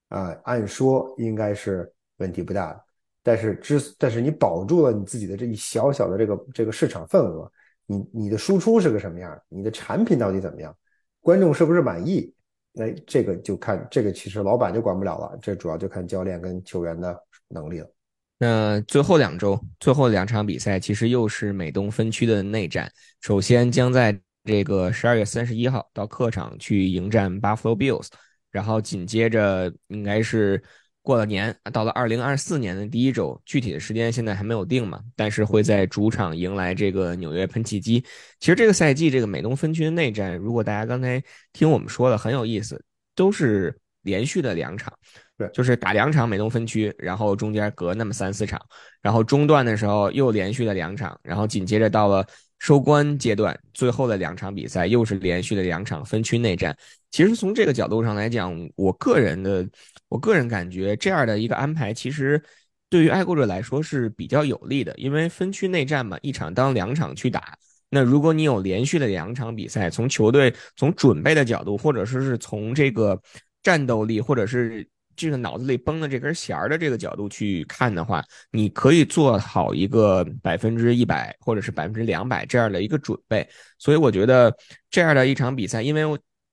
啊，按说应该是问题不大的，但是之但是你保住了你自己的这一小小的这个这个市场份额，你你的输出是个什么样？你的产品到底怎么样？观众是不是满意？那这个就看这个其实老板就管不了了，这主要就看教练跟球员的能力了。那最后两周最后两场比赛其实又是美东分区的内战，首先将在这个十二月三十一号到客场去迎战 Buffalo Bills。然后紧接着应该是过了年，到了二零二四年的第一周，具体的时间现在还没有定嘛，但是会在主场迎来这个纽约喷气机。其实这个赛季这个美东分区的内战，如果大家刚才听我们说的很有意思，都是连续的两场，对，就是打两场美东分区，然后中间隔那么三四场，然后中段的时候又连续的两场，然后紧接着到了。收官阶段，最后的两场比赛又是连续的两场分区内战。其实从这个角度上来讲，我个人的，我个人感觉这样的一个安排，其实对于爱国者来说是比较有利的。因为分区内战嘛，一场当两场去打。那如果你有连续的两场比赛，从球队从准备的角度，或者说是从这个战斗力，或者是。这个脑子里绷的这根弦儿的这个角度去看的话，你可以做好一个百分之一百或者是百分之两百这样的一个准备。所以我觉得这样的一场比赛，因为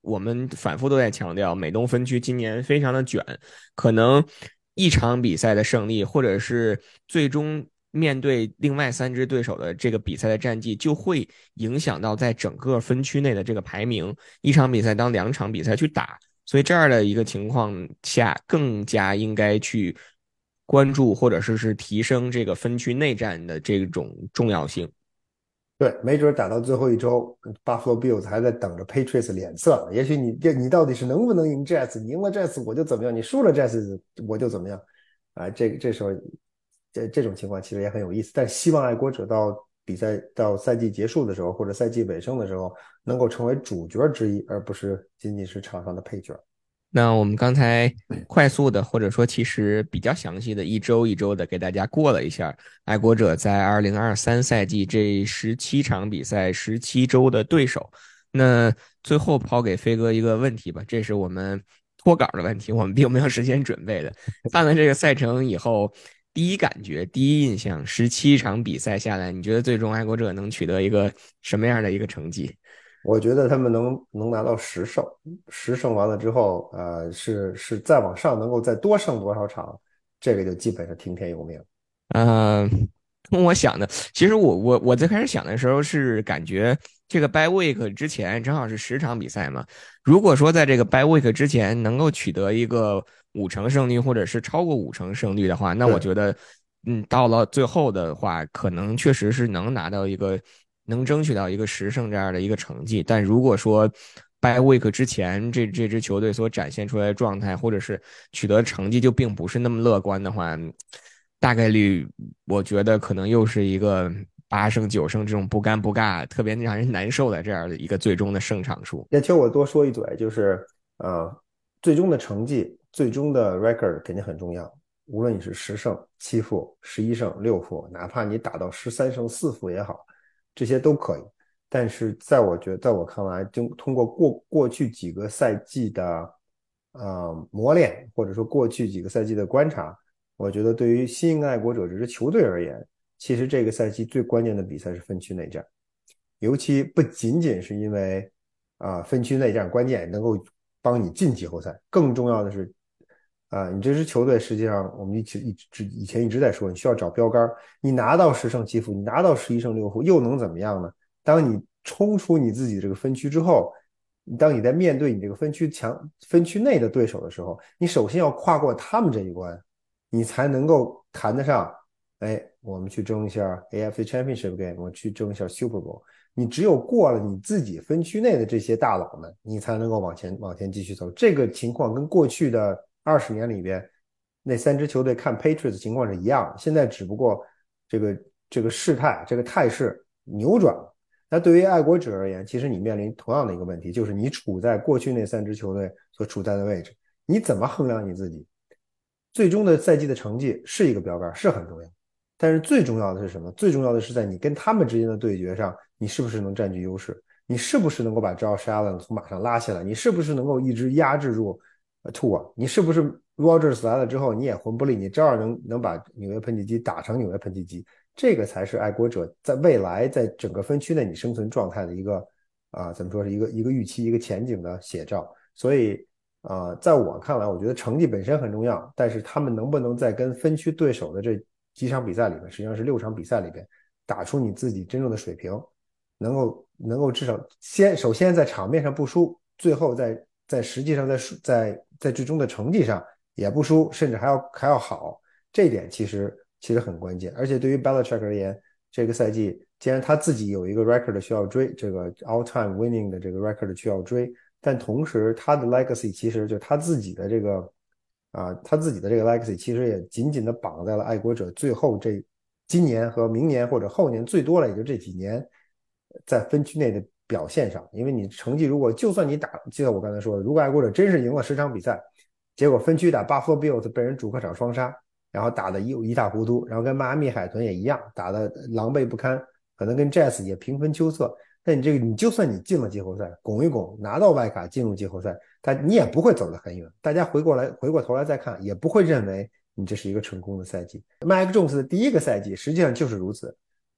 我们反复都在强调，美东分区今年非常的卷，可能一场比赛的胜利，或者是最终面对另外三支对手的这个比赛的战绩，就会影响到在整个分区内的这个排名。一场比赛当两场比赛去打。所以这样的一个情况下，更加应该去关注或者是是提升这个分区内战的这种重要性。对，没准打到最后一周，Buffalo Bills 还在等着 Patriots 脸色。也许你这你到底是能不能赢 Jets？你赢了 Jets 我就怎么样，你输了 Jets 我就怎么样。啊，这这时候这这种情况其实也很有意思。但希望爱国者到比赛到赛季结束的时候，或者赛季尾声的时候，能够成为主角之一，而不是仅仅是场上的配角。那我们刚才快速的，或者说其实比较详细的一周一周的给大家过了一下，爱国者在二零二三赛季这十七场比赛十七周的对手。那最后抛给飞哥一个问题吧，这是我们脱稿的问题，我们并没有时间准备的。看了这个赛程以后，第一感觉、第一印象，十七场比赛下来，你觉得最终爱国者能取得一个什么样的一个成绩？我觉得他们能能拿到十胜，十胜完了之后，呃，是是再往上能够再多胜多少场，这个就基本上听天由命。嗯，跟我想的，其实我我我最开始想的时候是感觉这个 by week 之前正好是十场比赛嘛，如果说在这个 by week 之前能够取得一个五成胜率或者是超过五成胜率的话，那我觉得，嗯，到了最后的话，可能确实是能拿到一个。能争取到一个十胜这样的一个成绩，但如果说 by week 之前这这支球队所展现出来的状态，或者是取得成绩就并不是那么乐观的话，大概率我觉得可能又是一个八胜九胜这种不尴不尬、特别让人难受的这样的一个最终的胜场数。也听我多说一嘴，就是呃，最终的成绩、最终的 record 肯定很重要。无论你是十胜七负、十一胜六负，哪怕你打到十三胜四负也好。这些都可以，但是在我觉，在我看来，就通过过过去几个赛季的呃磨练，或者说过去几个赛季的观察，我觉得对于新英格爱国者这支球队而言，其实这个赛季最关键的比赛是分区内战，尤其不仅仅是因为啊分区内战关键能够帮你进季后赛，更重要的是。啊，你这支球队实际上，我们一直一直以前一直在说，你需要找标杆。你拿到十胜七负，你拿到十一胜六负，又能怎么样呢？当你冲出你自己这个分区之后，当你在面对你这个分区强分区内的对手的时候，你首先要跨过他们这一关，你才能够谈得上。哎，我们去争一下 AFC Championship game，我去争一下 Super Bowl。你只有过了你自己分区内的这些大佬们，你才能够往前往前继续走。这个情况跟过去的。二十年里边，那三支球队看 Patriots 情况是一样，现在只不过这个这个事态这个态势扭转了。那对于爱国者而言，其实你面临同样的一个问题，就是你处在过去那三支球队所处在的位置，你怎么衡量你自己？最终的赛季的成绩是一个标杆，是很重要。但是最重要的是什么？最重要的是在你跟他们之间的对决上，你是不是能占据优势？你是不是能够把 Josh Allen 从马上拉下来？你是不是能够一直压制住？吐啊！你是不是 Rogers 来了之后你也魂不吝？你照样能能把纽约喷气机打成纽约喷气机？这个才是爱国者在未来在整个分区内你生存状态的一个啊，怎么说是一个一个预期、一个前景的写照。所以啊，在我看来，我觉得成绩本身很重要，但是他们能不能在跟分区对手的这几场比赛里面，实际上是六场比赛里边打出你自己真正的水平，能够能够至少先首先在场面上不输，最后在在实际上在在在最终的成绩上也不输，甚至还要还要好，这一点其实其实很关键。而且对于 Belichick 而言，这个赛季既然他自己有一个 record 需要追，这个 all time winning 的这个 record 需要追，但同时他的 legacy 其实就他自己的这个啊，他自己的这个 legacy 其实也紧紧的绑在了爱国者最后这今年和明年或者后年最多了也就这几年在分区内的。表现上，因为你成绩如果就算你打，就像我刚才说的，如果爱国者真是赢了十场比赛，结果分区打 Buffalo Bills 被人主客场双杀，然后打的一一塌糊涂，然后跟迈阿密海豚也一样，打的狼狈不堪，可能跟 Jazz 也平分秋色。那你这个，你就算你进了季后赛，拱一拱拿到外卡进入季后赛，他你也不会走得很远。大家回过来回过头来再看，也不会认为你这是一个成功的赛季。Mike Jones 的第一个赛季实际上就是如此。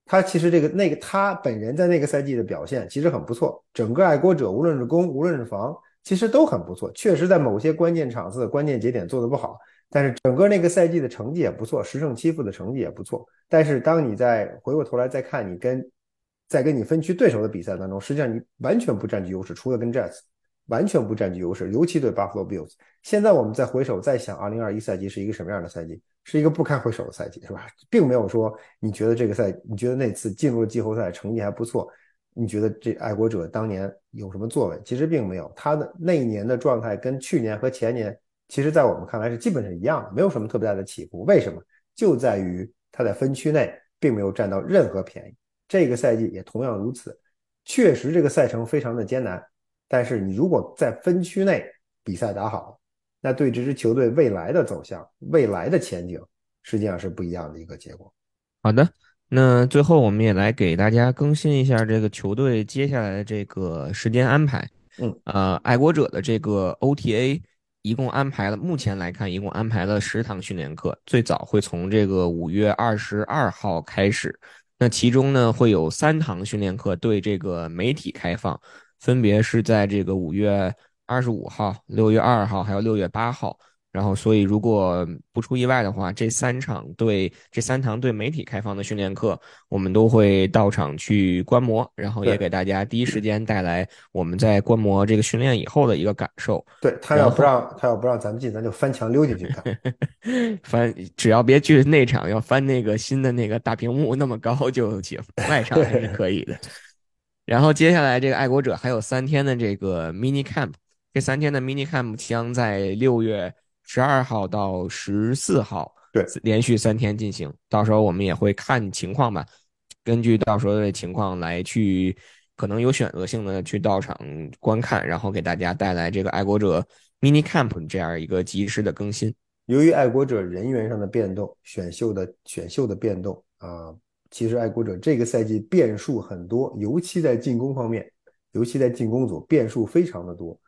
他其实这个那个他本人在那个赛季的表现其实很不错，整个爱国者无论是攻无论是防，其实都很不错。确实在某些关键场次、关键节点做的不好，但是整个那个赛季的成绩也不错，十胜七负的成绩也不错。但是当你再回过头来再看你跟在跟你分区对手的比赛当中，实际上你完全不占据优势，除了跟 Jets 完全不占据优势，尤其对 Buffalo Bills。现在我们再回首再想，二零二一赛季是一个什么样的赛季？是一个不堪回首的赛季，是吧？并没有说你觉得这个赛，你觉得那次进入了季后赛成绩还不错，你觉得这爱国者当年有什么作为？其实并没有，他的那一年的状态跟去年和前年，其实在我们看来是基本是一样的，没有什么特别大的起伏。为什么？就在于他在分区内并没有占到任何便宜。这个赛季也同样如此，确实这个赛程非常的艰难，但是你如果在分区内比赛打好，那对这支球队未来的走向、未来的前景，实际上是不一样的一个结果。好的，那最后我们也来给大家更新一下这个球队接下来的这个时间安排。嗯，呃，爱国者的这个 OTA 一共安排了，目前来看一共安排了十堂训练课，最早会从这个五月二十二号开始。那其中呢，会有三堂训练课对这个媒体开放，分别是在这个五月。二十五号、六月二号还有六月八号，然后所以如果不出意外的话，这三场对这三堂对媒体开放的训练课，我们都会到场去观摩，然后也给大家第一时间带来我们在观摩这个训练以后的一个感受。对他要不让他要不让咱们进，咱就翻墙溜进去看。翻只要别去内场，要翻那个新的那个大屏幕那么高就行，外场还是可以的。然后接下来这个爱国者还有三天的这个 mini camp。这三天的 mini camp 将在六月十二号到十四号，对，连续三天进行。到时候我们也会看情况吧，根据到时候的情况来去，可能有选择性的去到场观看，然后给大家带来这个爱国者 mini camp 这样一个及时的更新。由于爱国者人员上的变动，选秀的选秀的变动啊，其实爱国者这个赛季变数很多，尤其在进攻方面，尤其在进攻组变数非常的多。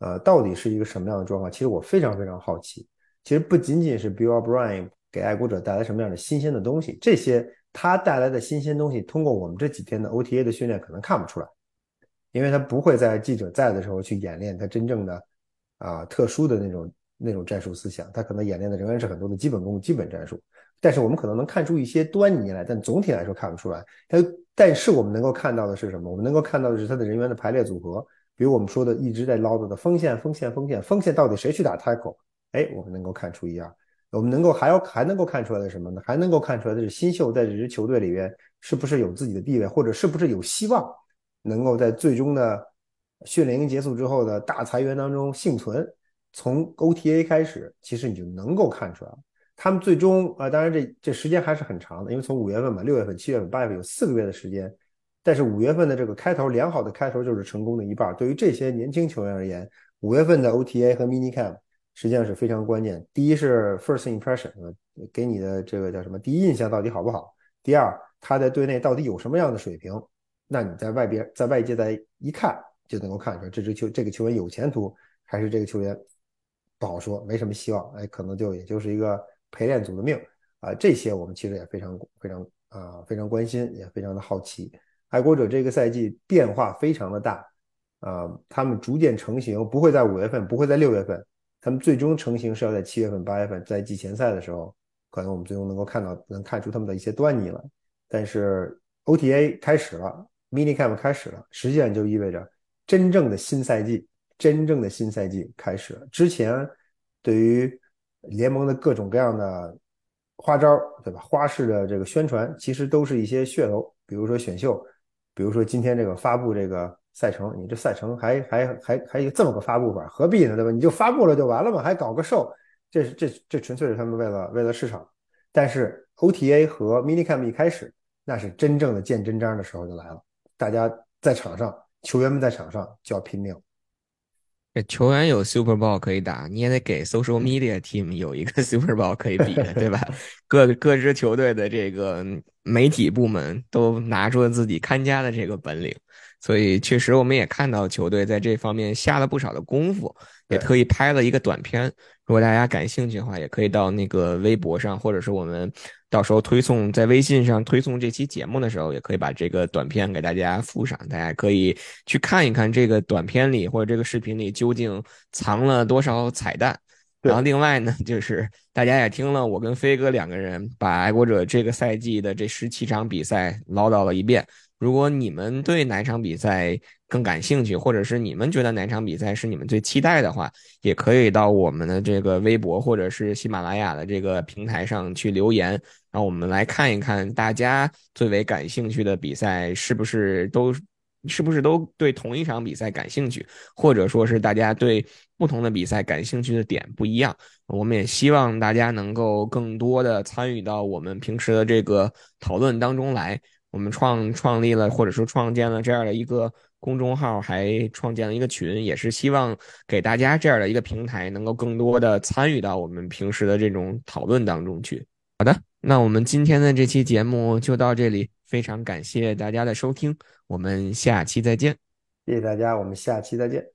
呃，到底是一个什么样的状况？其实我非常非常好奇。其实不仅仅是 Bill O'Brien 给爱国者带来什么样的新鲜的东西，这些他带来的新鲜东西，通过我们这几天的 OTA 的训练可能看不出来，因为他不会在记者在的时候去演练他真正的啊特殊的那种那种战术思想，他可能演练的仍然是很多的基本功、基本战术。但是我们可能能看出一些端倪来，但总体来说看不出来。他但是我们能够看到的是什么？我们能够看到的是他的人员的排列组合。比如我们说的一直在唠叨的锋线，锋线，锋线，锋线到底谁去打 tackle？哎，我们能够看出一样。我们能够还要还能够看出来的什么呢？还能够看出来的是新秀在这支球队里边是不是有自己的地位，或者是不是有希望能够在最终的训练营结束之后的大裁员当中幸存。从 OTA 开始，其实你就能够看出来了。他们最终啊，当然这这时间还是很长的，因为从五月份嘛，六月份、七月份、八月份有四个月的时间。但是五月份的这个开头良好的开头就是成功的一半。对于这些年轻球员而言，五月份的 OTA 和 Mini Camp 实际上是非常关键。第一是 First Impression，给你的这个叫什么第一印象到底好不好？第二，他在队内到底有什么样的水平？那你在外边在外界再一看就能够看出来，这支球这个球员有前途，还是这个球员不好说，没什么希望。哎，可能就也就是一个陪练组的命啊。这些我们其实也非常非常啊非常关心，也非常的好奇。爱国者这个赛季变化非常的大，啊，他们逐渐成型，不会在五月份，不会在六月份，他们最终成型是要在七月份、八月份，在季前赛的时候，可能我们最终能够看到，能看出他们的一些端倪了。但是 OTA 开始了，Mini Camp 开始了，实际上就意味着真正的新赛季，真正的新赛季开始了。之前对于联盟的各种各样的花招，对吧？花式的这个宣传，其实都是一些噱头，比如说选秀。比如说今天这个发布这个赛程，你这赛程还还还还有这么个发布法，何必呢？对吧？你就发布了就完了嘛，还搞个售，这是这这纯粹是他们为了为了市场。但是 OTA 和 Minicamp 一开始，那是真正的见真章的时候就来了，大家在场上，球员们在场上就要拼命。这球员有 Super Bowl 可以打，你也得给 Social Media Team 有一个 Super Bowl 可以比，对吧？各各支球队的这个媒体部门都拿出了自己看家的这个本领，所以确实我们也看到球队在这方面下了不少的功夫，也特意拍了一个短片。如果大家感兴趣的话，也可以到那个微博上，或者是我们。到时候推送在微信上推送这期节目的时候，也可以把这个短片给大家附上，大家可以去看一看这个短片里或者这个视频里究竟藏了多少彩蛋。然后另外呢，就是大家也听了我跟飞哥两个人把爱国者这个赛季的这十七场比赛唠叨了一遍。如果你们对哪场比赛更感兴趣，或者是你们觉得哪场比赛是你们最期待的话，也可以到我们的这个微博或者是喜马拉雅的这个平台上去留言，让我们来看一看大家最为感兴趣的比赛是不是都。是不是都对同一场比赛感兴趣，或者说是大家对不同的比赛感兴趣的点不一样？我们也希望大家能够更多的参与到我们平时的这个讨论当中来。我们创创立了或者说创建了这样的一个公众号，还创建了一个群，也是希望给大家这样的一个平台，能够更多的参与到我们平时的这种讨论当中去。好的，那我们今天的这期节目就到这里，非常感谢大家的收听。我们下期再见，谢谢大家，我们下期再见。